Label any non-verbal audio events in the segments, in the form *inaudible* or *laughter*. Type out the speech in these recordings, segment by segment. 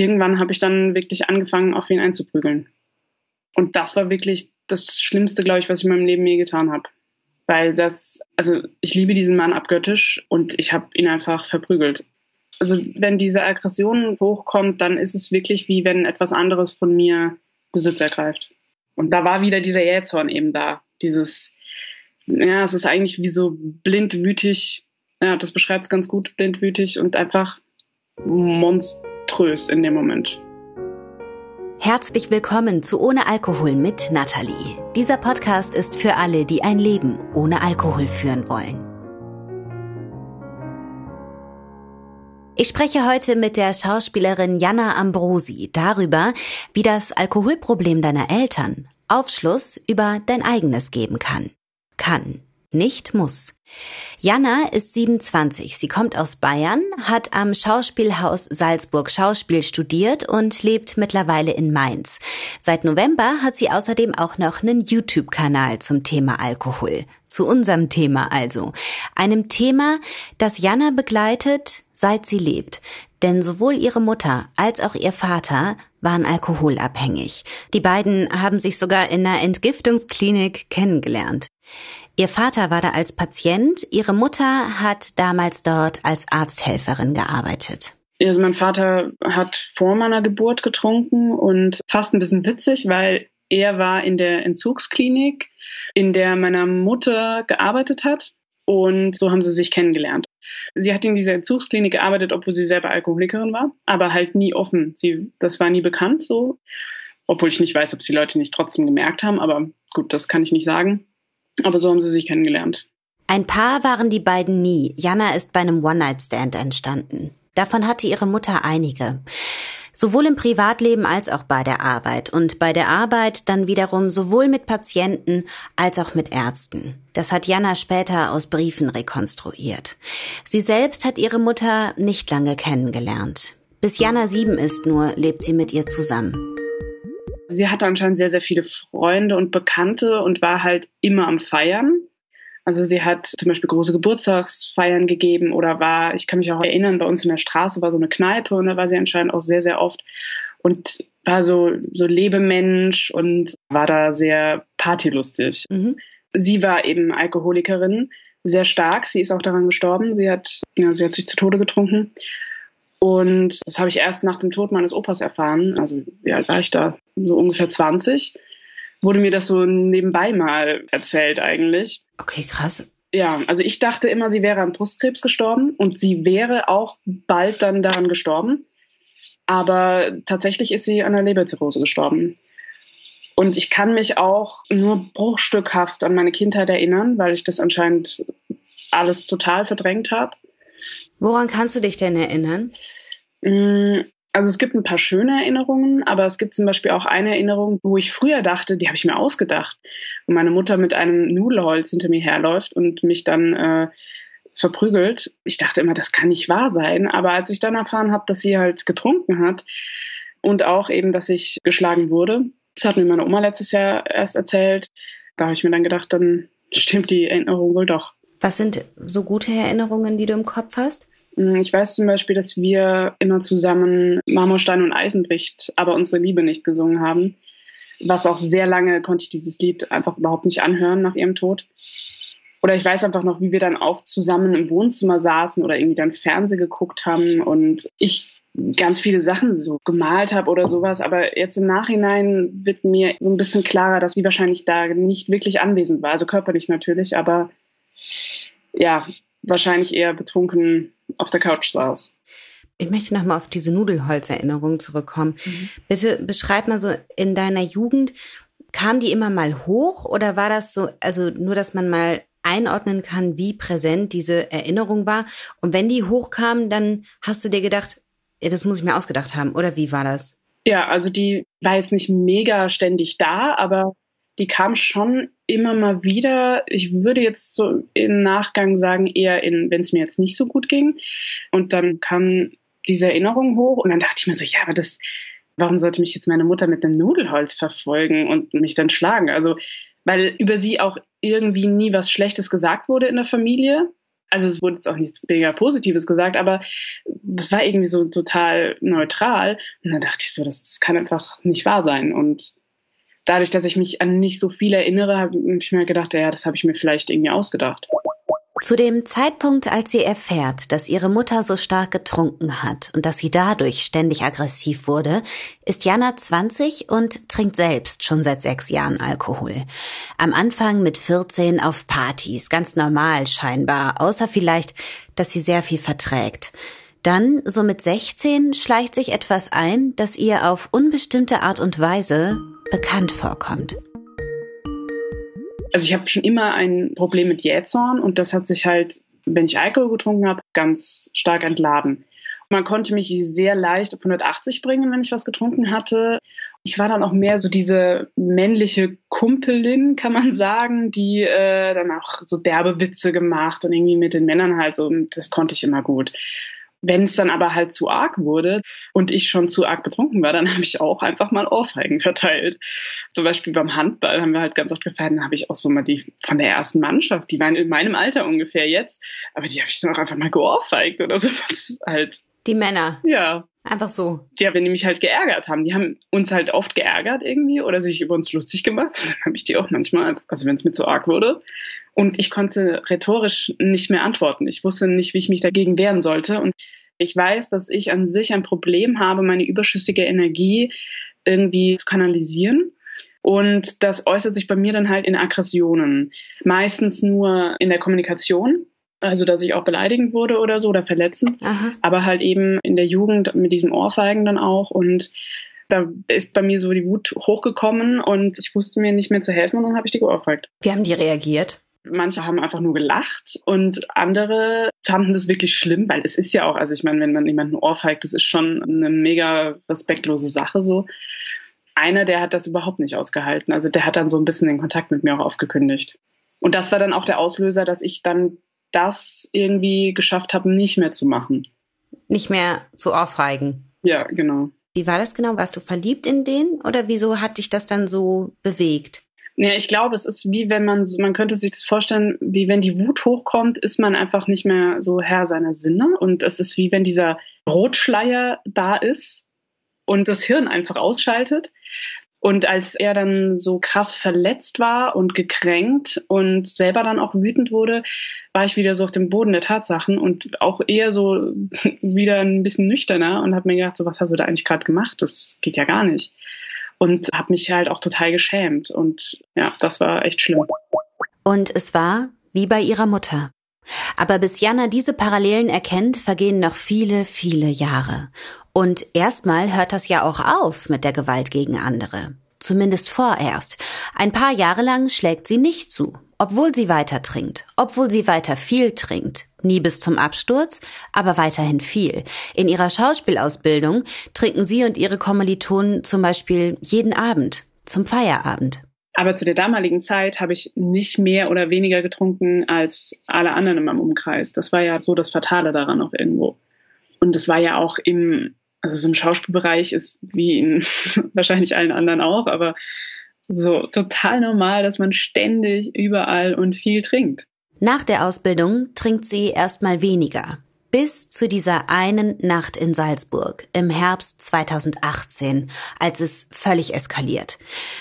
irgendwann habe ich dann wirklich angefangen, auf ihn einzuprügeln. Und das war wirklich das Schlimmste, glaube ich, was ich in meinem Leben je getan habe. Weil das, also ich liebe diesen Mann abgöttisch und ich habe ihn einfach verprügelt. Also wenn diese Aggression hochkommt, dann ist es wirklich wie wenn etwas anderes von mir Besitz ergreift. Und da war wieder dieser Jähzorn eben da. Dieses, ja, es ist eigentlich wie so blindwütig, ja, das beschreibt es ganz gut, blindwütig und einfach monströs in dem Moment. Herzlich willkommen zu Ohne Alkohol mit Nathalie. Dieser Podcast ist für alle, die ein Leben ohne Alkohol führen wollen. Ich spreche heute mit der Schauspielerin Jana Ambrosi darüber, wie das Alkoholproblem deiner Eltern Aufschluss über dein eigenes geben kann. Kann nicht muss. Jana ist 27. Sie kommt aus Bayern, hat am Schauspielhaus Salzburg Schauspiel studiert und lebt mittlerweile in Mainz. Seit November hat sie außerdem auch noch einen YouTube-Kanal zum Thema Alkohol. Zu unserem Thema also. Einem Thema, das Jana begleitet, seit sie lebt. Denn sowohl ihre Mutter als auch ihr Vater waren alkoholabhängig. Die beiden haben sich sogar in einer Entgiftungsklinik kennengelernt. Ihr Vater war da als Patient, ihre Mutter hat damals dort als Arzthelferin gearbeitet. Also mein Vater hat vor meiner Geburt getrunken und fast ein bisschen witzig, weil er war in der Entzugsklinik, in der meine Mutter gearbeitet hat. Und so haben sie sich kennengelernt. Sie hat in dieser Entzugsklinik gearbeitet, obwohl sie selber Alkoholikerin war, aber halt nie offen. Sie, das war nie bekannt so. Obwohl ich nicht weiß, ob sie Leute nicht trotzdem gemerkt haben, aber gut, das kann ich nicht sagen. Aber so haben sie sich kennengelernt. Ein Paar waren die beiden nie. Jana ist bei einem One-Night-Stand entstanden. Davon hatte ihre Mutter einige. Sowohl im Privatleben als auch bei der Arbeit. Und bei der Arbeit dann wiederum sowohl mit Patienten als auch mit Ärzten. Das hat Jana später aus Briefen rekonstruiert. Sie selbst hat ihre Mutter nicht lange kennengelernt. Bis Jana sieben ist nur, lebt sie mit ihr zusammen. Sie hatte anscheinend sehr, sehr viele Freunde und Bekannte und war halt immer am Feiern. Also sie hat zum Beispiel große Geburtstagsfeiern gegeben oder war, ich kann mich auch erinnern, bei uns in der Straße war so eine Kneipe und da war sie anscheinend auch sehr, sehr oft und war so, so Lebemensch und war da sehr partylustig. Mhm. Sie war eben Alkoholikerin, sehr stark. Sie ist auch daran gestorben. Sie hat, ja, sie hat sich zu Tode getrunken. Und das habe ich erst nach dem Tod meines Opas erfahren. Also wie alt war ich da? So ungefähr 20. Wurde mir das so nebenbei mal erzählt eigentlich. Okay, krass. Ja, also ich dachte immer, sie wäre an Brustkrebs gestorben und sie wäre auch bald dann daran gestorben. Aber tatsächlich ist sie an der Leberzirrhose gestorben. Und ich kann mich auch nur bruchstückhaft an meine Kindheit erinnern, weil ich das anscheinend alles total verdrängt habe. Woran kannst du dich denn erinnern? Mm, also es gibt ein paar schöne Erinnerungen, aber es gibt zum Beispiel auch eine Erinnerung, wo ich früher dachte, die habe ich mir ausgedacht. Und meine Mutter mit einem Nudelholz hinter mir herläuft und mich dann äh, verprügelt. Ich dachte immer, das kann nicht wahr sein. Aber als ich dann erfahren habe, dass sie halt getrunken hat und auch eben, dass ich geschlagen wurde, das hat mir meine Oma letztes Jahr erst erzählt, da habe ich mir dann gedacht, dann stimmt die Erinnerung wohl doch. Was sind so gute Erinnerungen, die du im Kopf hast? Mm, ich weiß zum Beispiel, dass wir immer zusammen Marmorstein und Eisen bricht, aber unsere Liebe nicht gesungen haben. Was auch sehr lange konnte ich dieses Lied einfach überhaupt nicht anhören nach ihrem Tod. Oder ich weiß einfach noch, wie wir dann auch zusammen im Wohnzimmer saßen oder irgendwie dann Fernseh geguckt haben und ich ganz viele Sachen so gemalt habe oder sowas. Aber jetzt im Nachhinein wird mir so ein bisschen klarer, dass sie wahrscheinlich da nicht wirklich anwesend war. Also körperlich natürlich, aber ja, wahrscheinlich eher betrunken auf der Couch saß. Ich möchte nochmal auf diese Nudelholzerinnerung zurückkommen. Mhm. Bitte beschreib mal so in deiner Jugend, kam die immer mal hoch oder war das so, also nur, dass man mal einordnen kann, wie präsent diese Erinnerung war? Und wenn die hochkam, dann hast du dir gedacht, ja, das muss ich mir ausgedacht haben, oder wie war das? Ja, also die war jetzt nicht mega ständig da, aber die kam schon immer mal wieder. Ich würde jetzt so im Nachgang sagen, eher in, wenn es mir jetzt nicht so gut ging. Und dann kam diese Erinnerung hoch und dann dachte ich mir so, ja, aber das, warum sollte mich jetzt meine Mutter mit einem Nudelholz verfolgen und mich dann schlagen? Also, weil über sie auch irgendwie nie was Schlechtes gesagt wurde in der Familie. Also es wurde jetzt auch nichts mega Positives gesagt, aber es war irgendwie so total neutral. Und dann dachte ich so, das, das kann einfach nicht wahr sein. Und dadurch, dass ich mich an nicht so viel erinnere, habe ich mir gedacht, ja, das habe ich mir vielleicht irgendwie ausgedacht. Zu dem Zeitpunkt, als sie erfährt, dass ihre Mutter so stark getrunken hat und dass sie dadurch ständig aggressiv wurde, ist Jana 20 und trinkt selbst schon seit sechs Jahren Alkohol. Am Anfang mit 14 auf Partys, ganz normal scheinbar, außer vielleicht, dass sie sehr viel verträgt. Dann, so mit 16, schleicht sich etwas ein, das ihr auf unbestimmte Art und Weise bekannt vorkommt also ich habe schon immer ein Problem mit Jähzorn und das hat sich halt, wenn ich Alkohol getrunken habe, ganz stark entladen. Man konnte mich sehr leicht auf 180 bringen, wenn ich was getrunken hatte. Ich war dann auch mehr so diese männliche Kumpelin, kann man sagen, die äh, dann auch so derbe Witze gemacht und irgendwie mit den Männern halt so, das konnte ich immer gut. Wenn es dann aber halt zu arg wurde und ich schon zu arg betrunken war, dann *laughs* habe ich auch einfach mal Ohrfeigen verteilt. Zum Beispiel beim Handball haben wir halt ganz oft gefeiert, dann habe ich auch so mal die von der ersten Mannschaft, die waren in meinem Alter ungefähr jetzt, aber die habe ich dann auch einfach mal geohrfeigt oder *laughs* so. halt. Die Männer. Ja. Einfach so. Ja, wenn die mich halt geärgert haben. Die haben uns halt oft geärgert irgendwie oder sich über uns lustig gemacht. *laughs* Dann habe ich die auch manchmal, also wenn es mir zu arg wurde, und ich konnte rhetorisch nicht mehr antworten. Ich wusste nicht, wie ich mich dagegen wehren sollte. Und ich weiß, dass ich an sich ein Problem habe, meine überschüssige Energie irgendwie zu kanalisieren. Und das äußert sich bei mir dann halt in Aggressionen. Meistens nur in der Kommunikation. Also, dass ich auch beleidigend wurde oder so oder verletzend. Aha. Aber halt eben in der Jugend mit diesem Ohrfeigen dann auch. Und da ist bei mir so die Wut hochgekommen und ich wusste mir nicht mehr zu helfen und dann habe ich die geohrfeigt. Wie haben die reagiert? Manche haben einfach nur gelacht und andere fanden das wirklich schlimm, weil es ist ja auch, also ich meine, wenn man jemanden ohrfeigt, das ist schon eine mega respektlose Sache so. Einer, der hat das überhaupt nicht ausgehalten. Also der hat dann so ein bisschen den Kontakt mit mir auch aufgekündigt. Und das war dann auch der Auslöser, dass ich dann das irgendwie geschafft habe, nicht mehr zu machen. Nicht mehr zu ohrfeigen. Ja, genau. Wie war das genau? Warst du verliebt in den oder wieso hat dich das dann so bewegt? Ja, ich glaube, es ist wie wenn man, man könnte sich das vorstellen, wie wenn die Wut hochkommt, ist man einfach nicht mehr so Herr seiner Sinne. Und es ist wie wenn dieser Rotschleier da ist und das Hirn einfach ausschaltet. Und als er dann so krass verletzt war und gekränkt und selber dann auch wütend wurde, war ich wieder so auf dem Boden der Tatsachen und auch eher so *laughs* wieder ein bisschen nüchterner und habe mir gedacht, so was hast du da eigentlich gerade gemacht? Das geht ja gar nicht und habe mich halt auch total geschämt. Und ja, das war echt schlimm. Und es war wie bei ihrer Mutter. Aber bis Jana diese Parallelen erkennt, vergehen noch viele, viele Jahre. Und erstmal hört das ja auch auf mit der Gewalt gegen andere. Zumindest vorerst. Ein paar Jahre lang schlägt sie nicht zu, obwohl sie weiter trinkt, obwohl sie weiter viel trinkt. Nie bis zum Absturz, aber weiterhin viel. In ihrer Schauspielausbildung trinken sie und ihre Kommilitonen zum Beispiel jeden Abend zum Feierabend. Aber zu der damaligen Zeit habe ich nicht mehr oder weniger getrunken als alle anderen in meinem Umkreis. Das war ja so das Fatale daran auch irgendwo. Und es war ja auch im, also so im Schauspielbereich ist wie in *laughs* wahrscheinlich allen anderen auch, aber so total normal, dass man ständig überall und viel trinkt. Nach der Ausbildung trinkt sie erstmal weniger. Bis zu dieser einen Nacht in Salzburg im Herbst 2018, als es völlig eskaliert.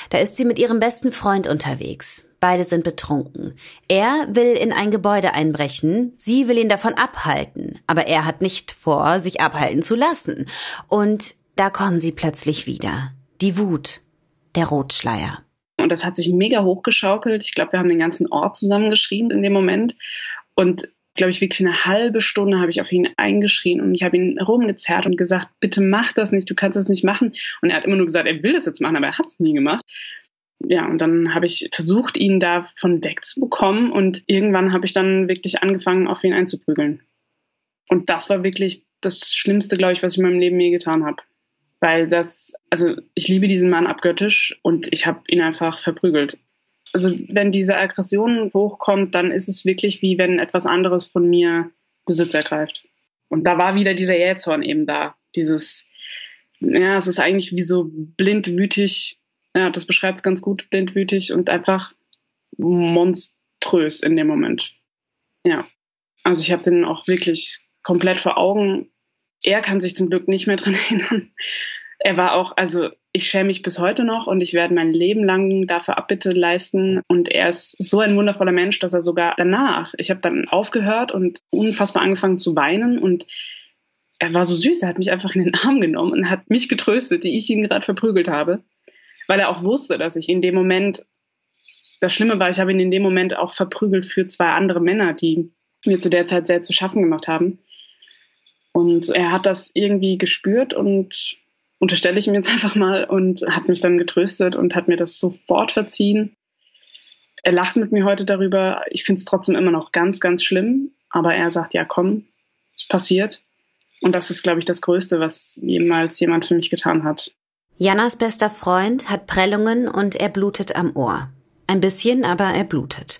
Da ist sie mit ihrem besten Freund unterwegs. Beide sind betrunken. Er will in ein Gebäude einbrechen, sie will ihn davon abhalten, aber er hat nicht vor, sich abhalten zu lassen. Und da kommen sie plötzlich wieder. Die Wut, der Rotschleier. Und das hat sich mega hochgeschaukelt. Ich glaube, wir haben den ganzen Ort zusammengeschrien in dem Moment. Und glaube ich, wirklich eine halbe Stunde habe ich auf ihn eingeschrien und ich habe ihn rumgezerrt und gesagt, bitte mach das nicht, du kannst das nicht machen. Und er hat immer nur gesagt, er will das jetzt machen, aber er hat es nie gemacht. Ja, und dann habe ich versucht, ihn davon wegzubekommen und irgendwann habe ich dann wirklich angefangen, auf ihn einzuprügeln. Und das war wirklich das Schlimmste, glaube ich, was ich in meinem Leben je getan habe weil das, also ich liebe diesen Mann abgöttisch und ich habe ihn einfach verprügelt. Also wenn diese Aggression hochkommt, dann ist es wirklich wie wenn etwas anderes von mir Besitz ergreift. Und da war wieder dieser Jähzorn eben da. Dieses, ja, es ist eigentlich wie so blindwütig, ja, das beschreibt es ganz gut, blindwütig und einfach monströs in dem Moment. Ja. Also ich habe den auch wirklich komplett vor Augen. Er kann sich zum Glück nicht mehr dran *laughs* erinnern. Er war auch, also ich schäme mich bis heute noch und ich werde mein Leben lang dafür Abbitte leisten. Und er ist so ein wundervoller Mensch, dass er sogar danach, ich habe dann aufgehört und unfassbar angefangen zu weinen und er war so süß, er hat mich einfach in den Arm genommen und hat mich getröstet, die ich ihn gerade verprügelt habe, weil er auch wusste, dass ich in dem Moment, das Schlimme war, ich habe ihn in dem Moment auch verprügelt für zwei andere Männer, die mir zu der Zeit sehr zu schaffen gemacht haben. Und er hat das irgendwie gespürt und unterstelle ich ihm jetzt *laughs* einfach mal und hat mich dann getröstet und hat mir das sofort verziehen. Er lacht mit mir heute darüber. Ich finde es trotzdem immer noch ganz, ganz schlimm. Aber er sagt, ja, komm, passiert. Und das ist, glaube ich, das Größte, was jemals jemand für mich getan hat. Jannas bester Freund hat Prellungen und er blutet am Ohr. Ein bisschen, aber er blutet.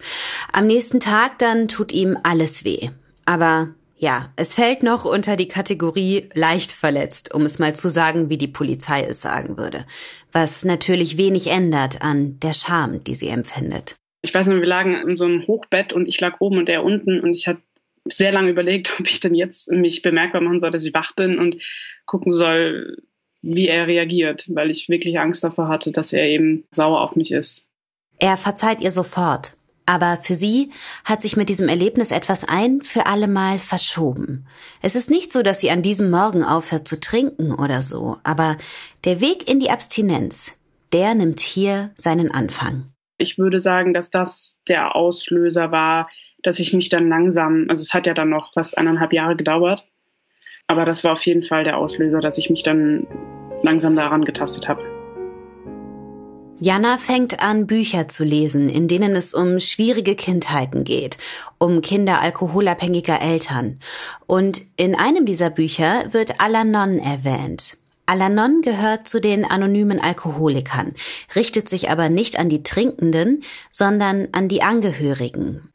Am nächsten Tag dann tut ihm alles weh. Aber ja, es fällt noch unter die Kategorie leicht verletzt, um es mal zu sagen, wie die Polizei es sagen würde. Was natürlich wenig ändert an der Scham, die sie empfindet. Ich weiß noch, wir lagen in so einem Hochbett und ich lag oben und er unten und ich habe sehr lange überlegt, *laughs* ob ich denn jetzt mich bemerkbar machen soll, dass ich wach bin und gucken soll, wie er reagiert, weil ich wirklich Angst davor hatte, dass er eben sauer auf mich ist. Er verzeiht ihr sofort, aber für sie hat sich mit diesem Erlebnis etwas ein für alle Mal verschoben. Es ist nicht so, dass sie an diesem Morgen aufhört zu trinken oder so, aber der Weg in die Abstinenz, der nimmt hier seinen Anfang. Ich würde sagen, dass das der Auslöser war, dass ich mich dann langsam, also es hat ja dann noch fast eineinhalb Jahre gedauert, aber das war auf jeden Fall der Auslöser, dass ich mich dann langsam daran getastet habe. Jana fängt an, Bücher zu lesen, in denen es um schwierige Kindheiten geht, um Kinder alkoholabhängiger Eltern. Und in einem dieser Bücher wird Alanon erwähnt. Alanon gehört zu den anonymen Alkoholikern, richtet sich aber nicht an die Trinkenden, sondern an die Angehörigen.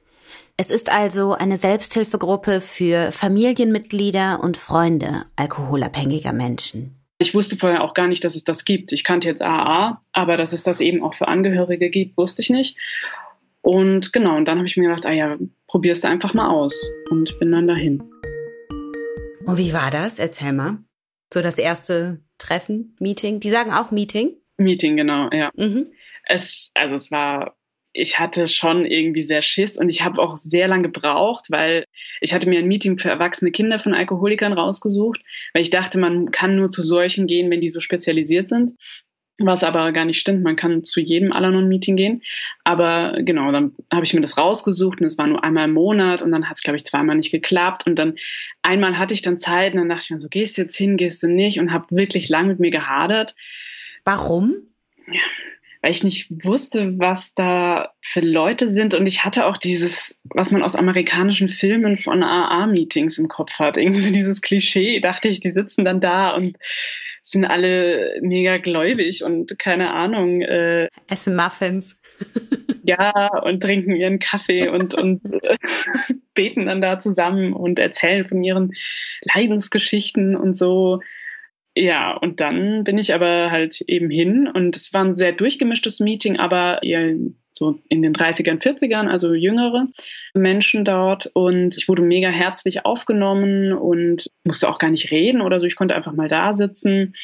Es ist also eine Selbsthilfegruppe für Familienmitglieder und Freunde alkoholabhängiger Menschen. Ich wusste vorher auch gar nicht, dass es das gibt. Ich kannte jetzt AA, aber dass es das eben auch für Angehörige gibt, wusste ich nicht. Und genau, und dann habe ich mir gedacht, ah ja, probierst du einfach mal aus und bin dann dahin. Und wie war das? Erzähl mal. So das erste Treffen, Meeting. Die sagen auch Meeting? Meeting, genau, ja. Mhm. Es, also es war ich hatte schon irgendwie sehr Schiss und ich habe auch sehr lange gebraucht, weil ich hatte mir ein Meeting für erwachsene Kinder von Alkoholikern rausgesucht, weil ich dachte, man kann nur zu solchen gehen, wenn die so spezialisiert sind. Was aber gar nicht stimmt, man kann zu jedem Alanon-Meeting gehen. Aber genau, dann habe ich mir das rausgesucht und es war nur einmal im Monat und dann hat es, glaube ich, zweimal nicht geklappt. Und dann einmal hatte ich dann Zeit und dann dachte ich mir so, gehst du jetzt hin, gehst du nicht und habe wirklich lang mit mir gehadert. Warum? Ja, weil ich nicht wusste, was da für Leute sind. Und ich hatte auch dieses, was man aus amerikanischen Filmen von AA-Meetings im Kopf hat. Irgendwie so dieses Klischee, dachte ich, die sitzen dann da und sind alle mega gläubig und keine Ahnung. Äh, Essen Muffins. *laughs* ja, und trinken ihren Kaffee und, und äh, *laughs* beten dann da zusammen und erzählen von ihren Leidensgeschichten und so. Ja, und dann bin ich aber halt eben hin und es war ein sehr durchgemischtes Meeting, aber so in den 30ern, 40ern, also jüngere Menschen dort und ich wurde mega herzlich aufgenommen und musste auch gar nicht reden oder so, ich konnte einfach mal da sitzen.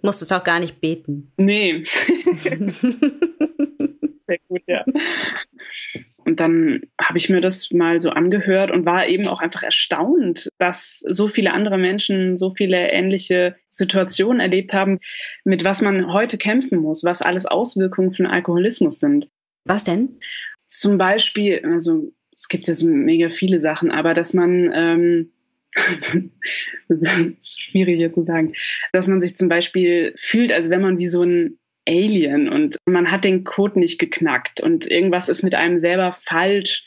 Musstest auch gar nicht beten. Nee. *laughs* *laughs* sehr gut, ja. *laughs* Und dann habe ich mir das mal so angehört und war eben auch einfach erstaunt, dass so viele andere Menschen so viele ähnliche Situationen erlebt haben, mit was man heute kämpfen muss, was alles Auswirkungen von Alkoholismus sind. Was denn? Zum Beispiel, also es gibt ja so mega viele Sachen, aber dass man ähm, *laughs* das ist schwierig hier zu sagen, dass man sich zum Beispiel fühlt, als wenn man wie so ein Alien und man hat den Code nicht geknackt und irgendwas ist mit einem selber falsch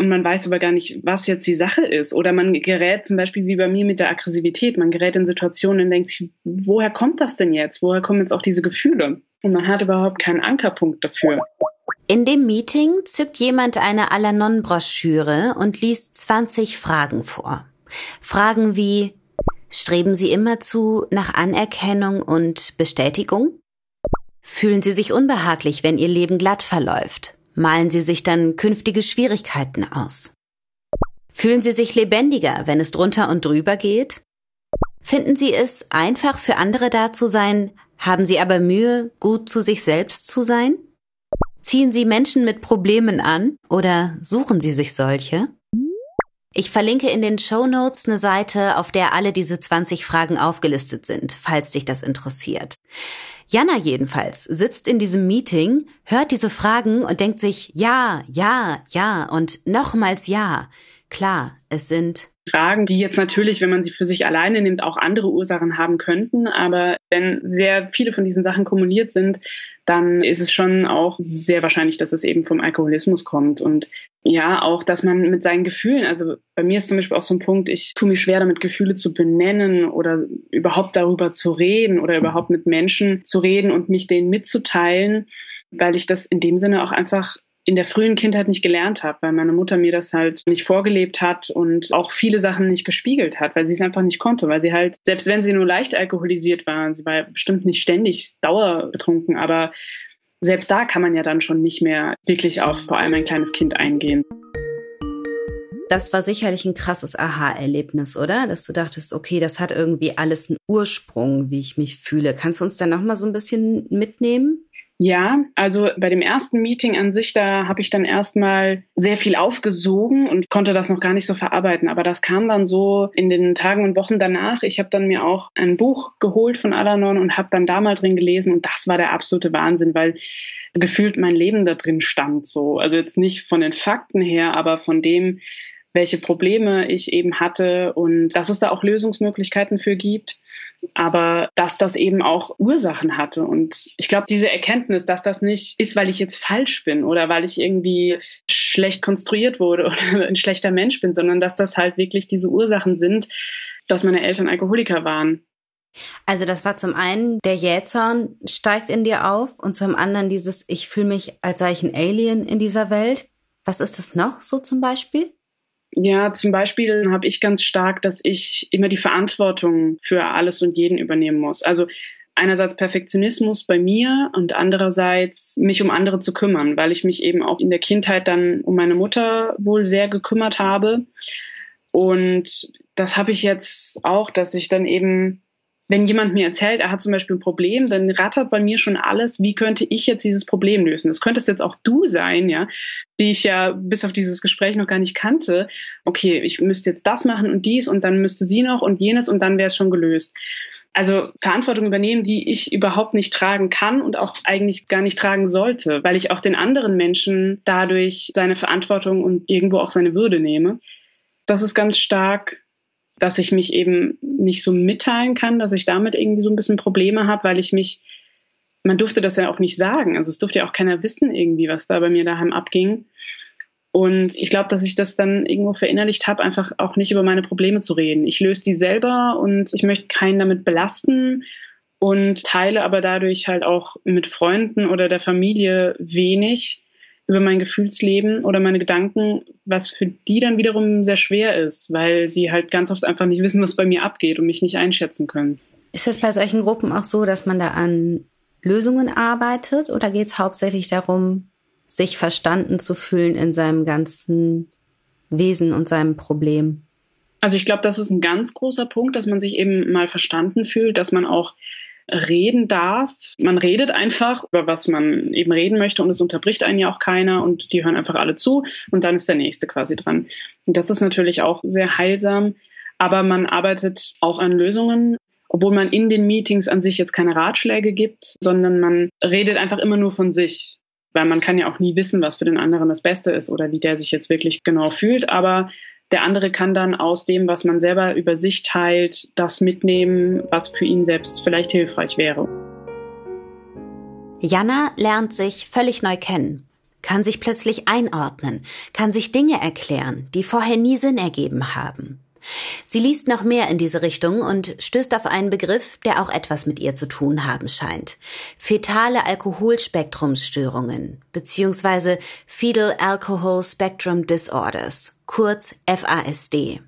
und man weiß aber gar nicht, was jetzt die Sache ist. Oder man gerät zum Beispiel wie bei mir mit der Aggressivität, man gerät in Situationen und denkt sich, woher kommt das denn jetzt? Woher kommen jetzt auch diese Gefühle? Und man hat überhaupt keinen Ankerpunkt dafür. In dem Meeting zückt jemand eine Alanon-Broschüre und liest 20 Fragen vor. Fragen wie, streben Sie immerzu nach Anerkennung und Bestätigung? Fühlen Sie sich unbehaglich, wenn Ihr Leben glatt verläuft? Malen Sie sich dann künftige Schwierigkeiten aus? Fühlen Sie sich lebendiger, wenn es drunter und drüber geht? Finden Sie es einfach für andere da zu sein, haben Sie aber Mühe, gut zu sich selbst zu sein? Ziehen Sie Menschen mit Problemen an oder suchen Sie sich solche? Ich verlinke in den Show Notes eine Seite, auf der alle diese 20 Fragen aufgelistet sind, falls dich das interessiert. Jana jedenfalls sitzt in diesem Meeting, hört diese Fragen und denkt sich ja, ja, ja und nochmals ja. Klar, es sind Fragen, die jetzt natürlich, wenn man sie für sich alleine nimmt, auch andere Ursachen haben könnten. Aber wenn sehr viele von diesen Sachen kumuliert sind, dann ist es schon auch sehr wahrscheinlich, dass es eben vom Alkoholismus kommt. Und ja, auch, dass man mit seinen Gefühlen, also bei mir ist zum Beispiel auch so ein Punkt, ich tue mich schwer damit, Gefühle zu benennen oder überhaupt darüber zu reden oder überhaupt mit Menschen zu reden und mich denen mitzuteilen, weil ich das in dem Sinne auch einfach in der frühen Kindheit nicht gelernt habe, weil meine Mutter mir das halt nicht vorgelebt hat und auch viele Sachen nicht gespiegelt hat, weil sie es einfach nicht konnte, weil sie halt, selbst wenn sie nur leicht alkoholisiert war, sie war bestimmt nicht ständig dauerbetrunken, aber selbst da kann man ja dann schon nicht mehr wirklich auf vor allem ein kleines Kind eingehen. Das war sicherlich ein krasses Aha-Erlebnis, oder? Dass du dachtest, okay, das hat irgendwie alles einen Ursprung, wie ich mich fühle. Kannst du uns da noch mal so ein bisschen mitnehmen? Ja, also bei dem ersten Meeting an sich, da habe ich dann erstmal sehr viel aufgesogen und konnte das noch gar nicht so verarbeiten. Aber das kam dann so in den Tagen und Wochen danach. Ich habe dann mir auch ein Buch geholt von Alanon und habe dann da mal drin gelesen und das war der absolute Wahnsinn, weil gefühlt mein Leben da drin stand so. Also jetzt nicht von den Fakten her, aber von dem, welche Probleme ich eben hatte und dass es da auch Lösungsmöglichkeiten für gibt, aber dass das eben auch Ursachen hatte. Und ich glaube, diese Erkenntnis, dass das nicht ist, weil ich jetzt falsch bin oder weil ich irgendwie schlecht konstruiert wurde *laughs* oder ein schlechter Mensch bin, sondern dass das halt wirklich diese Ursachen sind, dass meine Eltern Alkoholiker waren. Also das war zum einen, der Jähzorn steigt in dir auf und zum anderen dieses, ich fühle mich, als sei ich ein Alien in dieser Welt. Was ist das noch so zum Beispiel? Ja, zum Beispiel habe ich ganz stark, dass ich immer die Verantwortung für alles und jeden übernehmen muss. Also einerseits Perfektionismus bei mir und andererseits mich um andere zu kümmern, weil ich mich eben auch in der Kindheit dann um meine Mutter wohl sehr gekümmert habe. Und das habe ich jetzt auch, dass ich dann eben wenn jemand mir erzählt, er hat zum Beispiel ein Problem, dann rattert bei mir schon alles, wie könnte ich jetzt dieses Problem lösen? Das könntest jetzt auch du sein, ja, die ich ja bis auf dieses Gespräch noch gar nicht kannte. Okay, ich müsste jetzt das machen und dies und dann müsste sie noch und jenes und dann wäre es schon gelöst. Also Verantwortung übernehmen, die ich überhaupt nicht tragen kann und auch eigentlich gar nicht tragen sollte, weil ich auch den anderen Menschen dadurch seine Verantwortung und irgendwo auch seine Würde nehme. Das ist ganz stark dass ich mich eben nicht so mitteilen kann, dass ich damit irgendwie so ein bisschen Probleme habe, weil ich mich, man durfte das ja auch nicht sagen. Also es durfte ja auch keiner wissen irgendwie, was da bei mir daheim abging. Und ich glaube, dass ich das dann irgendwo verinnerlicht habe, einfach auch nicht über meine Probleme zu reden. Ich löse die selber und ich möchte keinen damit belasten und teile aber dadurch halt auch mit Freunden oder der Familie wenig, über mein Gefühlsleben oder meine Gedanken, was für die dann wiederum sehr schwer ist, weil sie halt ganz oft einfach nicht wissen, was bei mir abgeht und mich nicht einschätzen können. Ist das bei solchen Gruppen auch so, dass man da an Lösungen arbeitet oder geht es hauptsächlich darum, sich verstanden zu fühlen in seinem ganzen Wesen und seinem Problem? Also ich glaube, das ist ein ganz großer Punkt, dass man sich eben mal verstanden fühlt, dass man auch reden darf. Man redet einfach über was man eben reden möchte und es unterbricht einen ja auch keiner und die hören einfach alle zu und dann ist der nächste quasi dran. Und das ist natürlich auch sehr heilsam, aber man arbeitet auch an Lösungen, obwohl man in den Meetings an sich jetzt keine Ratschläge gibt, sondern man redet einfach immer nur von sich. Weil man kann ja auch nie wissen, was für den anderen das Beste ist oder wie der sich jetzt wirklich genau fühlt. Aber der andere kann dann aus dem, was man selber über sich teilt, das mitnehmen, was für ihn selbst vielleicht hilfreich wäre. Jana lernt sich völlig neu kennen, kann sich plötzlich einordnen, kann sich Dinge erklären, die vorher nie Sinn ergeben haben. Sie liest noch mehr in diese Richtung und stößt auf einen Begriff, der auch etwas mit ihr zu tun haben scheint. Fetale Alkoholspektrumsstörungen beziehungsweise Fetal Alcohol Spectrum Disorders, kurz FASD.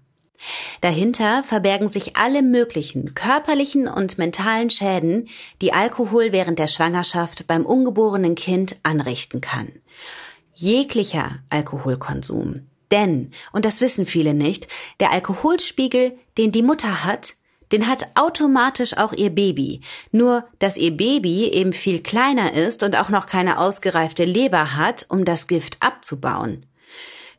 Dahinter verbergen sich alle möglichen körperlichen und mentalen Schäden, die Alkohol während der Schwangerschaft beim ungeborenen Kind anrichten kann. Jeglicher Alkoholkonsum Denn, und das wissen viele nicht, der Alkoholspiegel, den die Mutter hat, den hat automatisch auch ihr Baby. Nur, dass ihr Baby eben viel kleiner ist und auch noch keine ausgereifte Leber hat, um das Gift abzubauen.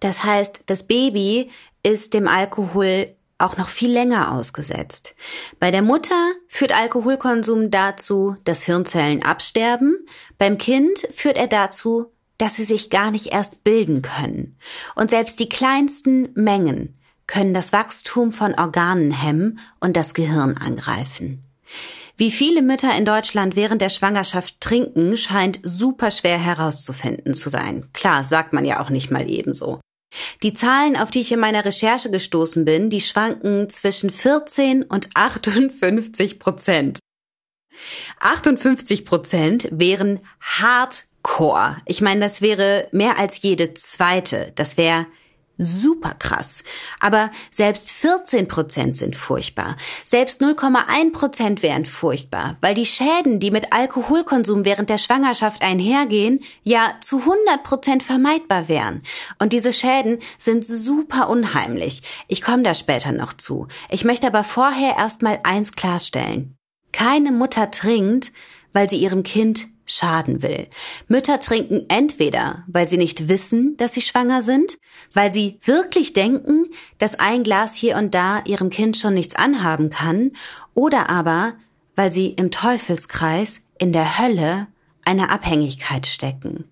Das heißt, das Baby ist dem Alkohol auch noch viel länger ausgesetzt. Bei der Mutter führt Alkoholkonsum dazu, dass Hirnzellen absterben. Beim Kind führt er dazu, dass sie sich gar nicht erst bilden können. Und selbst die kleinsten Mengen können das Wachstum von Organen hemmen und das Gehirn angreifen. Wie viele Mütter in Deutschland während der Schwangerschaft trinken, scheint super schwer herauszufinden zu sein. Klar, sagt man ja auch nicht mal ebenso. Die Zahlen, auf die ich in meiner Recherche gestoßen bin, die schwanken zwischen 14 und 58 Prozent. 58 Prozent wären Hardcore. Ich meine, das wäre mehr als jede zweite. Das wäre super krass. Aber selbst 14 Prozent sind furchtbar. Selbst 0,1 Prozent wären furchtbar, weil die Schäden, die mit Alkoholkonsum während der Schwangerschaft einhergehen, ja zu 100 Prozent vermeidbar wären. Und diese Schäden sind super unheimlich. Ich komme da später noch zu. Ich möchte aber vorher erstmal eins klarstellen. Keine Mutter trinkt, weil sie ihrem Kind schaden will. Mütter trinken entweder, weil sie nicht wissen, dass sie schwanger sind, weil sie wirklich denken, dass ein Glas hier und da ihrem Kind schon nichts anhaben kann, oder aber, weil sie im Teufelskreis, in der Hölle, einer Abhängigkeit stecken.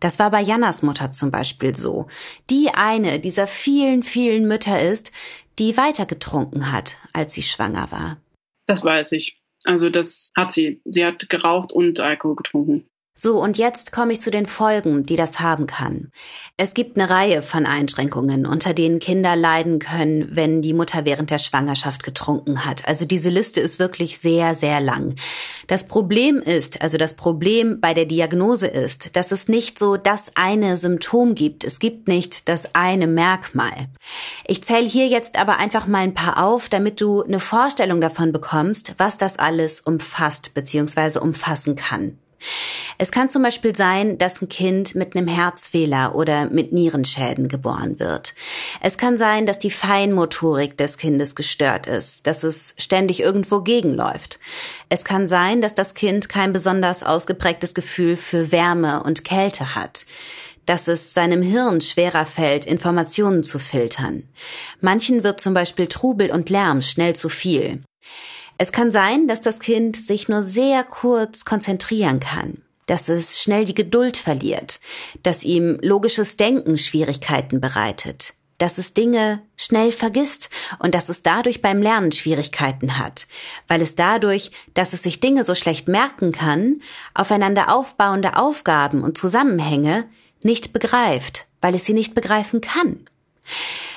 Das war bei Jannas Mutter zum Beispiel so. Die eine dieser vielen, vielen Mütter ist, die weiter getrunken hat, als sie schwanger war. Das weiß ich. Also das hat sie. Sie hat geraucht und Alkohol getrunken. So, und jetzt komme ich zu den Folgen, die das haben kann. Es gibt eine Reihe von Einschränkungen, unter denen Kinder leiden können, wenn die Mutter während der Schwangerschaft getrunken hat. Also diese Liste ist wirklich sehr, sehr lang. Das Problem ist, also das Problem bei der Diagnose ist, dass es nicht so das eine Symptom gibt. Es gibt nicht das eine Merkmal. Ich zähle hier jetzt aber einfach mal ein paar auf, damit du eine Vorstellung davon bekommst, was das alles umfasst bzw. umfassen kann. Es kann zum Beispiel sein, dass ein Kind mit einem Herzfehler oder mit Nierenschäden geboren wird. Es kann sein, dass die Feinmotorik des Kindes gestört ist, dass es ständig irgendwo gegenläuft. Es kann sein, dass das Kind kein besonders ausgeprägtes Gefühl für Wärme und Kälte hat dass es seinem Hirn schwerer fällt, Informationen zu filtern. Manchen wird zum Beispiel Trubel und Lärm schnell zu viel. Es kann sein, dass das Kind sich nur sehr kurz konzentrieren kann, dass es schnell die Geduld verliert, dass ihm logisches Denken Schwierigkeiten bereitet, dass es Dinge schnell vergisst und dass es dadurch beim Lernen Schwierigkeiten hat, weil es dadurch, dass es sich Dinge so schlecht merken kann, aufeinander aufbauende Aufgaben und Zusammenhänge nicht begreift, weil es sie nicht begreifen kann.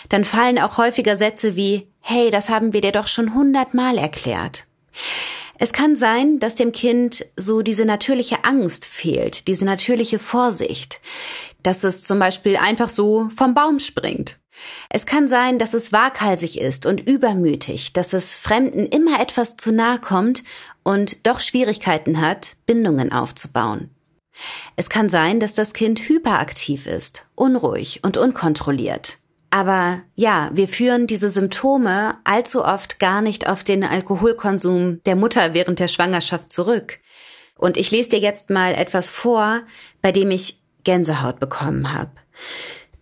Dann fallen auch häufiger Sätze wie Hey, das haben wir dir doch schon hundertmal erklärt. Es kann sein, dass dem Kind so diese natürliche Angst fehlt, diese natürliche Vorsicht, dass es zum Beispiel einfach so vom Baum springt. Es kann sein, dass es waghalsig ist und übermütig, dass es Fremden immer etwas zu nahe kommt und doch Schwierigkeiten hat, Bindungen aufzubauen. Es kann sein, dass das Kind hyperaktiv ist, unruhig und unkontrolliert. Aber ja, wir führen diese Symptome allzu oft gar nicht auf den Alkoholkonsum der Mutter während der Schwangerschaft zurück. Und ich lese dir jetzt mal etwas vor, bei dem ich Gänsehaut bekommen habe.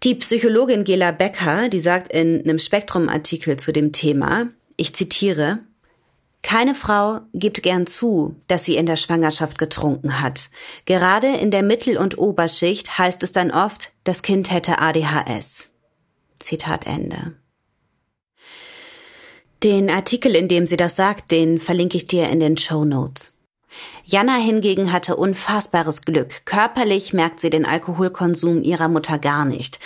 Die Psychologin Gela Becker, die sagt in einem Spektrum-Artikel zu dem Thema, ich zitiere, keine Frau gibt gern zu, dass sie in der Schwangerschaft getrunken hat. Gerade in der Mittel- und Oberschicht heißt es dann oft, das Kind hätte ADHS. Zitat Ende. Den Artikel, in dem sie das sagt, den verlinke ich dir in den Show Notes. Jana hingegen hatte unfassbares Glück. Körperlich merkt sie den Alkoholkonsum ihrer Mutter gar nicht,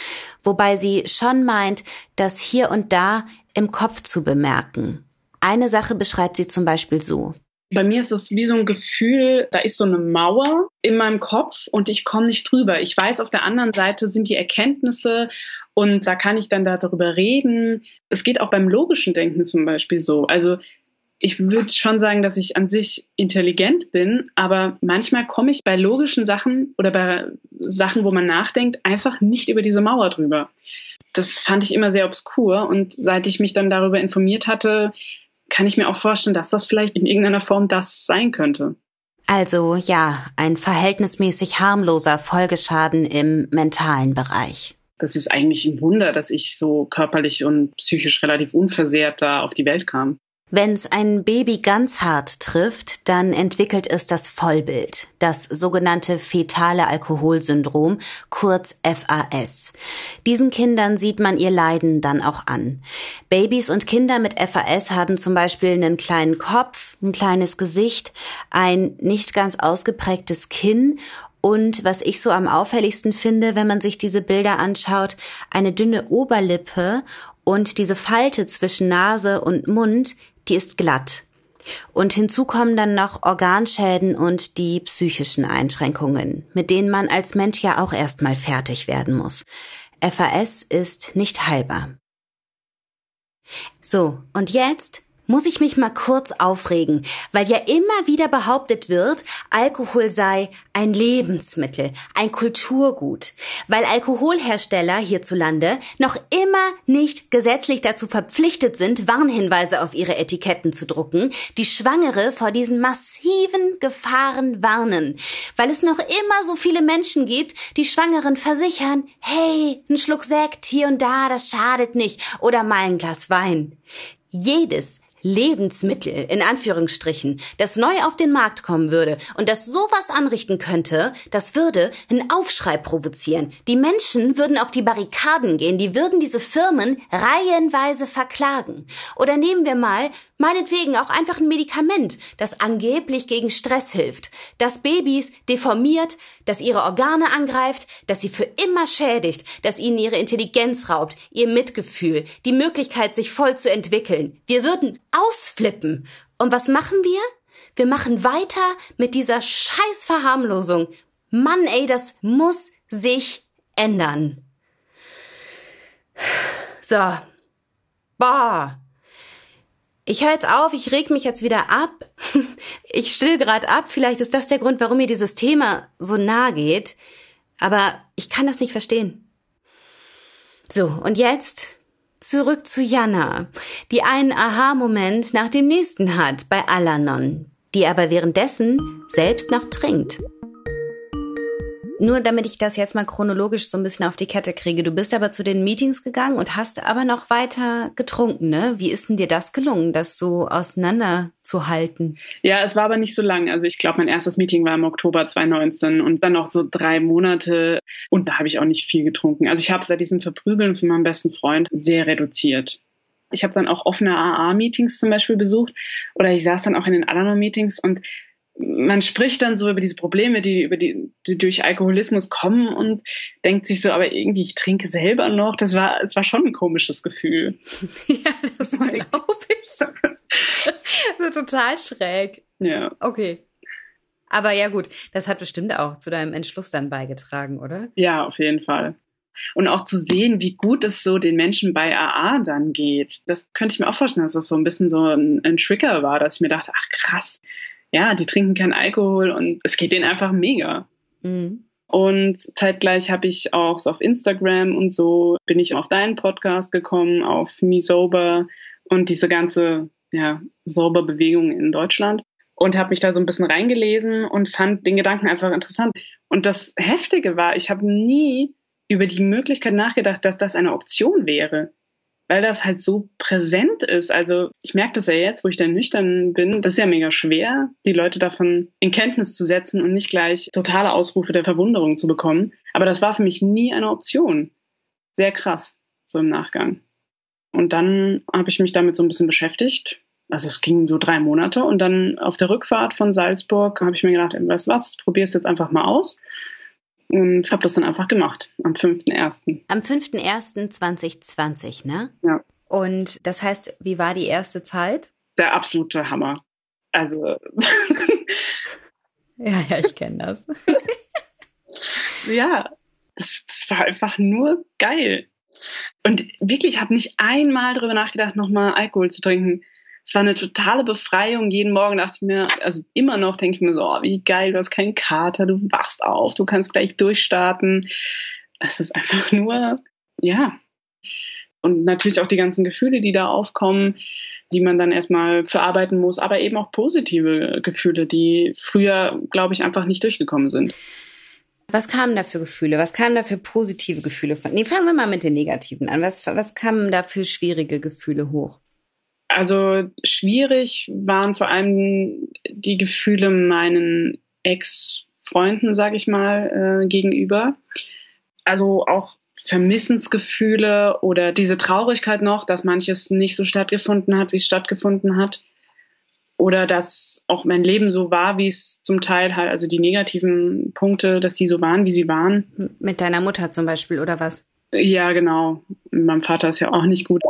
wobei sie schon meint, das hier und da im Kopf zu bemerken. Eine Sache beschreibt sie zum Beispiel so. Bei mir ist es wie so ein Gefühl, da ist so eine Mauer in meinem Kopf und ich komme nicht drüber. Ich weiß, auf der anderen Seite sind die Erkenntnisse und da kann ich dann darüber reden. Es geht auch beim logischen Denken zum Beispiel so. Also ich würde schon sagen, dass ich an sich intelligent bin, aber manchmal komme ich bei logischen Sachen oder bei Sachen, wo man nachdenkt, einfach nicht über diese Mauer drüber. das fand ich immer sehr obskur. Und seit ich mich dann darüber informiert hatte, kann ich mir auch vorstellen, dass das vielleicht in irgendeiner Form das sein könnte. Also ja, ein verhältnismäßig harmloser Folgeschaden im mentalen Bereich. Das ist eigentlich ein Wunder, dass ich so körperlich und psychisch relativ unversehrt da auf die Welt kam. Wenn es ein Baby ganz hart trifft, dann entwickelt es das Vollbild, das sogenannte fetale Alkoholsyndrom, kurz FAS. Diesen Kindern sieht man ihr Leiden dann auch an. Babys und Kinder mit FAS haben zum Beispiel einen kleinen Kopf, ein kleines Gesicht, ein nicht ganz ausgeprägtes Kinn und was ich so am auffälligsten finde, wenn man sich diese Bilder anschaut, eine dünne Oberlippe und diese Falte zwischen Nase und Mund, die ist glatt. Und hinzu kommen dann noch Organschäden und die psychischen Einschränkungen, mit denen man als Mensch ja auch erstmal fertig werden muss. FAS ist nicht heilbar. So, und jetzt muss ich mich mal kurz aufregen, weil ja immer wieder behauptet wird, Alkohol sei ein Lebensmittel, ein Kulturgut, weil Alkoholhersteller hierzulande noch immer nicht gesetzlich dazu verpflichtet sind, Warnhinweise auf ihre Etiketten zu drucken, die Schwangere vor diesen massiven Gefahren warnen, weil es noch immer so viele Menschen gibt, die Schwangeren versichern, hey, ein Schluck Sekt hier und da, das schadet nicht, oder mal ein Glas Wein. Jedes Lebensmittel, in Anführungsstrichen, das neu auf den Markt kommen würde und das sowas anrichten könnte, das würde einen Aufschrei provozieren. Die Menschen würden auf die Barrikaden gehen, die würden diese Firmen reihenweise verklagen. Oder nehmen wir mal Meinetwegen auch einfach ein Medikament, das angeblich gegen Stress hilft, das Babys deformiert, das ihre Organe angreift, das sie für immer schädigt, das ihnen ihre Intelligenz raubt, ihr Mitgefühl, die Möglichkeit, sich voll zu entwickeln. Wir würden ausflippen. Und was machen wir? Wir machen weiter mit dieser Scheißverharmlosung. Mann, ey, das muss sich ändern. So. Boah. Ich höre jetzt auf, ich reg mich jetzt wieder ab. *laughs* Ich still gerade ab. Vielleicht ist das der Grund, warum mir dieses Thema so nahe geht. Aber ich kann das nicht verstehen. So, und jetzt zurück zu Jana, die einen Aha-Moment nach dem nächsten hat bei Alanon, die aber währenddessen selbst noch trinkt. Nur damit ich das jetzt mal chronologisch so ein bisschen auf die Kette kriege. Du bist aber zu den Meetings gegangen und hast aber noch weiter getrunken, ne? Wie ist denn dir das gelungen, das so auseinanderzuhalten? Ja, es war aber nicht so lang. Also ich glaube, mein erstes Meeting war im Oktober 2019 und dann noch so drei Monate und da habe ich auch nicht viel getrunken. Also ich habe seit diesem Verprügeln von meinem besten Freund sehr reduziert. Ich habe dann auch offene AA-Meetings zum Beispiel besucht oder ich saß dann auch in den Alanon-Meetings und man spricht dann so über diese Probleme, die über die, die durch Alkoholismus kommen und denkt sich so, aber irgendwie ich trinke selber noch. Das war, es war schon ein komisches Gefühl. *laughs* ja, das *laughs* glaube ich. *laughs* so total schräg. Ja. Okay. Aber ja gut, das hat bestimmt auch zu deinem Entschluss dann beigetragen, oder? Ja, auf jeden Fall. Und auch zu sehen, wie gut es so den Menschen bei AA dann geht. Das könnte ich mir auch vorstellen, dass das so ein bisschen so ein, ein Trigger war, dass ich mir dachte, ach krass, ja, die trinken keinen Alkohol und es geht denen einfach mega. Mhm. Und zeitgleich habe ich auch so auf Instagram und so bin ich auf deinen Podcast gekommen, auf Me Sober und diese ganze ja, sober Bewegung in Deutschland und habe mich da so ein bisschen reingelesen und fand den Gedanken einfach interessant. Und das Heftige war, ich habe nie über die Möglichkeit nachgedacht, dass das eine Option wäre weil das halt so präsent ist. Also ich merke das ja jetzt, wo ich dann nüchtern bin, das ist ja mega schwer, die Leute davon in Kenntnis zu setzen und nicht gleich totale Ausrufe der Verwunderung zu bekommen. Aber das war für mich nie eine Option. Sehr krass, so im Nachgang. Und dann habe ich mich damit so ein bisschen beschäftigt. Also es ging so drei Monate und dann auf der Rückfahrt von Salzburg habe ich mir gedacht, weißt was, probier's jetzt einfach mal aus und habe das dann einfach gemacht am 5.1. Am 5.1.2020, ne? Ja. Und das heißt, wie war die erste Zeit? Der absolute Hammer. Also. *laughs* ja, ja, ich kenne das. *laughs* ja, das, das war einfach nur geil. Und wirklich, ich habe nicht einmal darüber nachgedacht, nochmal Alkohol zu trinken es war eine totale Befreiung. Jeden Morgen dachte ich mir, also immer noch denke ich mir so, oh, wie geil, du hast keinen Kater, du wachst auf, du kannst gleich durchstarten. Es ist einfach *laughs* nur, ja, Und natürlich auch die ganzen Gefühle, die da aufkommen, die man dann erstmal verarbeiten muss, aber eben auch positive Gefühle, die früher, glaube ich, einfach nicht durchgekommen sind. Was kamen da für Gefühle? Was kamen da für positive Gefühle von? Nee, fangen wir mal mit den negativen an. Was, was kamen da für schwierige Gefühle hoch? Also schwierig waren vor allem die Gefühle meinen Ex-Freunden, sage ich mal, äh, gegenüber. Also auch Vermissensgefühle oder diese Traurigkeit noch, dass manches nicht so stattgefunden hat, wie es stattgefunden hat. Oder dass auch mein Leben so war, wie es zum Teil halt, also die negativen Punkte, dass die so waren, wie sie waren. Mit deiner Mutter zum Beispiel, oder was? Ja, genau. Mein Vater ist ja auch nicht gut.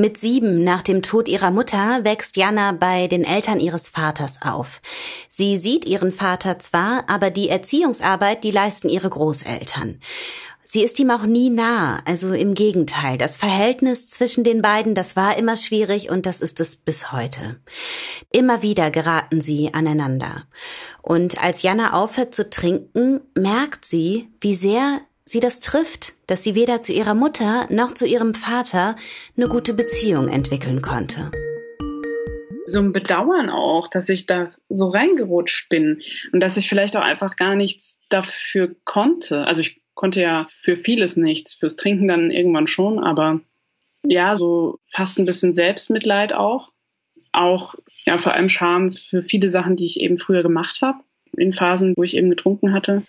Mit sieben nach dem Tod ihrer Mutter wächst Jana bei den Eltern ihres Vaters auf. Sie sieht ihren Vater zwar, aber die Erziehungsarbeit, die leisten ihre Großeltern. Sie ist ihm auch nie nah, also im Gegenteil. Das Verhältnis zwischen den beiden, das war immer schwierig und das ist es bis heute. Immer wieder geraten sie aneinander. Und als Jana aufhört zu trinken, merkt sie, wie sehr sie das trifft, dass sie weder zu ihrer Mutter noch zu ihrem Vater eine gute Beziehung entwickeln konnte so ein Bedauern auch, dass ich da so reingerutscht bin und dass ich vielleicht auch einfach gar nichts dafür konnte. Also ich konnte ja für vieles nichts, fürs Trinken dann irgendwann schon, aber ja, so fast ein bisschen Selbstmitleid auch. Auch ja, vor allem Scham für viele Sachen, die ich eben früher gemacht habe, in Phasen, wo ich eben getrunken hatte.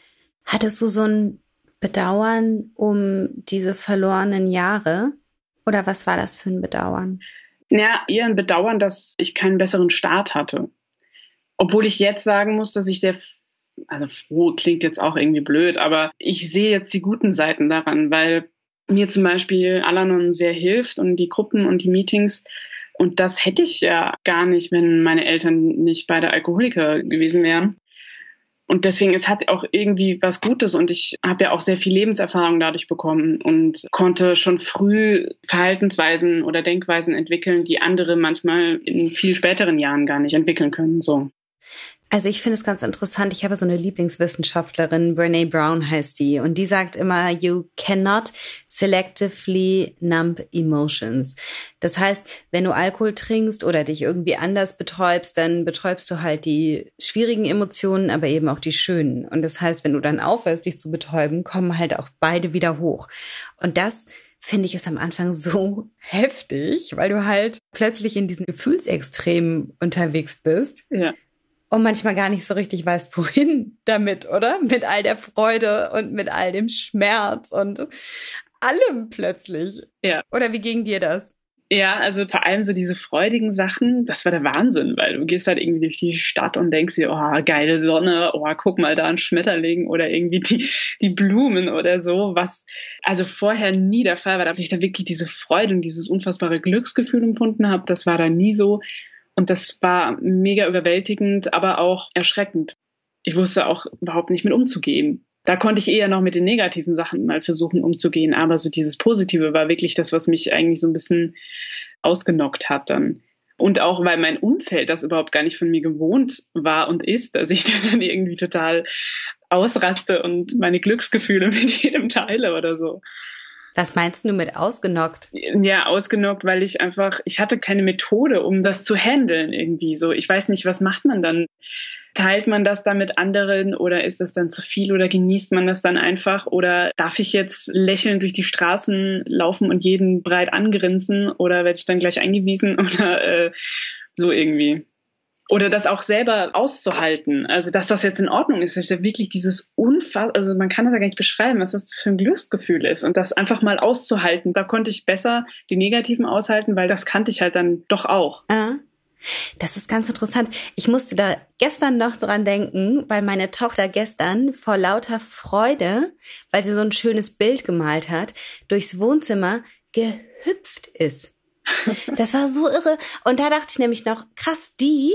Hattest du so ein Bedauern um diese verlorenen Jahre? Oder was war das für ein Bedauern? Ja, eher ein Bedauern, dass ich keinen besseren Start hatte. Obwohl ich jetzt sagen muss, dass ich sehr also froh klingt jetzt auch irgendwie blöd, aber ich sehe jetzt die guten Seiten daran, weil mir zum Beispiel Alanon sehr hilft und die Gruppen und die Meetings. Und das hätte ich ja gar nicht, wenn meine Eltern nicht beide Alkoholiker gewesen wären. Und deswegen, es hat auch irgendwie was Gutes und ich habe ja auch sehr viel Lebenserfahrung dadurch bekommen und konnte schon früh Verhaltensweisen oder Denkweisen entwickeln, die andere manchmal in viel späteren Jahren gar nicht entwickeln können. So. Also ich finde es ganz interessant. Ich habe so eine Lieblingswissenschaftlerin, Brene Brown heißt die, und die sagt immer, you cannot selectively numb emotions. Das heißt, wenn du Alkohol trinkst oder dich irgendwie anders betäubst, dann betäubst du halt die schwierigen Emotionen, aber eben auch die schönen. Und das heißt, wenn du dann aufhörst, dich zu betäuben, kommen halt auch beide wieder hoch. Und das finde ich es am Anfang so *laughs* heftig, weil du halt plötzlich in diesen Gefühlsextremen unterwegs bist. Ja und manchmal gar nicht so richtig weißt, wohin damit, oder? Mit all der Freude und mit all dem Schmerz und allem plötzlich. Ja. Oder wie ging dir das? Ja, also vor allem so diese freudigen Sachen, das war der Wahnsinn, weil du gehst halt irgendwie durch die Stadt und denkst dir, oh, geile Sonne, oh, guck mal da ein Schmetterling oder irgendwie die, die Blumen oder so, was also vorher nie der Fall war, dass ich da wirklich diese Freude und dieses unfassbare Glücksgefühl empfunden habe, das war da nie so. Und das war mega überwältigend, aber auch erschreckend. Ich wusste auch überhaupt nicht mit umzugehen. Da konnte ich eher noch mit den negativen Sachen mal versuchen umzugehen, aber so dieses Positive war wirklich das, was mich eigentlich so ein bisschen ausgenockt hat dann. Und auch weil mein Umfeld das überhaupt gar nicht von mir gewohnt war und ist, dass ich *laughs* dann irgendwie total ausraste und meine Glücksgefühle *laughs* mit jedem teile oder so. Was meinst du mit ausgenockt? Ja, ausgenockt, weil ich einfach, ich hatte keine Methode, um das zu handeln irgendwie. So, ich weiß nicht, was macht man dann? Teilt man das dann mit anderen oder ist das dann zu viel oder genießt man das dann einfach? Oder darf ich jetzt lächelnd durch die Straßen laufen und jeden breit angrinsen oder werde ich dann gleich eingewiesen *laughs* oder äh, so irgendwie? Oder das auch selber auszuhalten. Also, dass das jetzt in Ordnung ist, ist ja wirklich dieses unfassbar, also man kann das ja gar nicht beschreiben, was das für ein Glücksgefühl ist und das einfach mal auszuhalten. Da konnte ich besser die negativen aushalten, weil das kannte ich halt dann doch auch. Ja. Das ist ganz interessant. Ich musste da gestern noch dran denken, weil meine Tochter gestern vor lauter Freude, weil sie so ein schönes Bild gemalt hat, durchs Wohnzimmer gehüpft ist. Das war so irre. Und da dachte ich nämlich noch, krass, die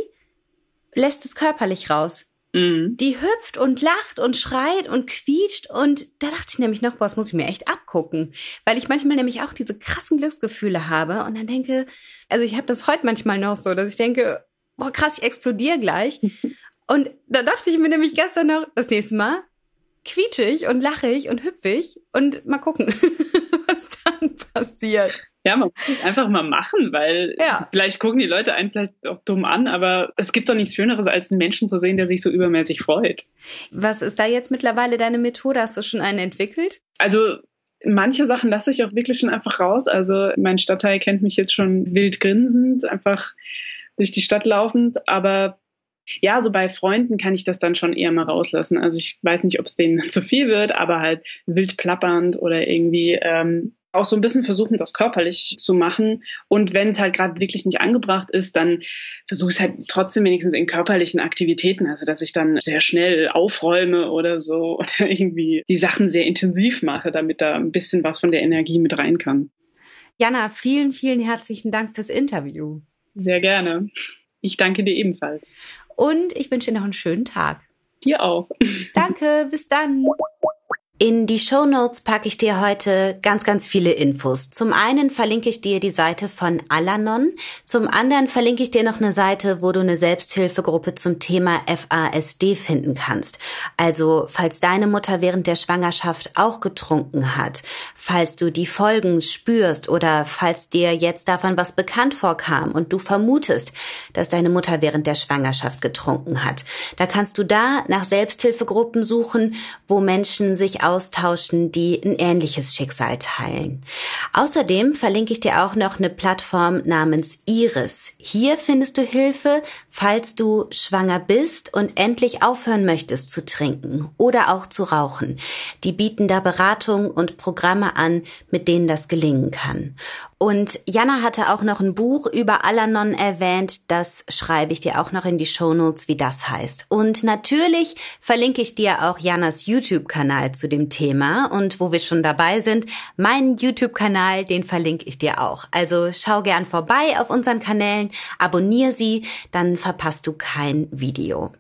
lässt es körperlich raus. Mhm. Die hüpft und lacht und schreit und quietscht und da dachte ich nämlich noch, boah, das muss ich mir echt abgucken, weil ich manchmal nämlich auch diese krassen Glücksgefühle habe und dann denke, also ich habe das heute manchmal noch so, dass ich denke, boah, krass, ich explodiere gleich. *laughs* und da dachte ich mir nämlich gestern noch, das nächste Mal quietsche ich und lache ich und hüpfe ich und mal gucken, *laughs* was dann passiert. Ja, man muss es einfach mal machen, weil ja. vielleicht gucken die Leute einen vielleicht auch dumm an, aber es gibt doch nichts Schöneres, als einen Menschen zu sehen, der sich so übermäßig freut. Was ist da jetzt mittlerweile deine Methode? Hast du schon einen entwickelt? Also manche Sachen lasse ich auch wirklich schon einfach raus. Also mein Stadtteil kennt mich jetzt schon wild grinsend, einfach durch die Stadt laufend, aber ja, so bei Freunden kann ich das dann schon eher mal rauslassen. Also ich weiß nicht, ob es denen *laughs* zu viel wird, aber halt wild plappernd oder irgendwie ähm, auch so ein bisschen versuchen, das körperlich zu machen. Und wenn es halt gerade wirklich nicht angebracht ist, dann versuche ich es halt trotzdem wenigstens in körperlichen Aktivitäten. Also dass ich dann sehr schnell aufräume oder so *laughs* oder irgendwie die Sachen sehr intensiv mache, damit da ein bisschen was von der Energie mit rein kann. Jana, vielen, vielen herzlichen Dank fürs Interview. Sehr gerne. Ich danke dir ebenfalls. Und ich wünsche dir noch einen schönen Tag. Dir auch. *laughs* Danke, bis dann. In die Show Notes packe ich dir heute ganz, ganz viele Infos. Zum einen verlinke ich dir die Seite von Alanon. Zum anderen verlinke ich dir noch eine Seite, wo du eine Selbsthilfegruppe zum Thema FASD finden kannst. Also, falls deine Mutter während der Schwangerschaft auch getrunken hat, falls du die Folgen spürst oder falls dir jetzt davon was bekannt vorkam und du vermutest, dass deine Mutter während der Schwangerschaft getrunken hat, da kannst du da nach Selbsthilfegruppen suchen, wo Menschen sich austauschen, die ein ähnliches Schicksal teilen. Außerdem verlinke ich dir auch noch eine Plattform namens Iris. Hier findest du Hilfe, falls du schwanger bist und endlich aufhören möchtest zu trinken oder auch zu rauchen. Die bieten da Beratung und Programme an, mit denen das gelingen kann. Und Jana hatte auch noch ein Buch über Alanon erwähnt. Das schreibe ich dir auch noch in die Shownotes, wie das heißt. Und natürlich verlinke ich dir auch Janas YouTube-Kanal zu dem Thema. Und wo wir schon dabei sind, meinen YouTube-Kanal, den verlinke ich dir auch. Also schau gern vorbei auf unseren Kanälen, abonniere sie, dann verpasst du kein Video.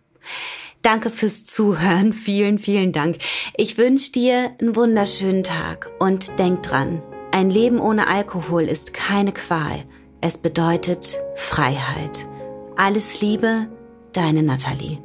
Danke fürs Zuhören. Vielen, vielen Dank. Ich wünsche dir einen wunderschönen Tag und denk dran, ein Leben ohne Alkohol ist keine Qual. Es bedeutet Freiheit. Alles Liebe, deine Nathalie.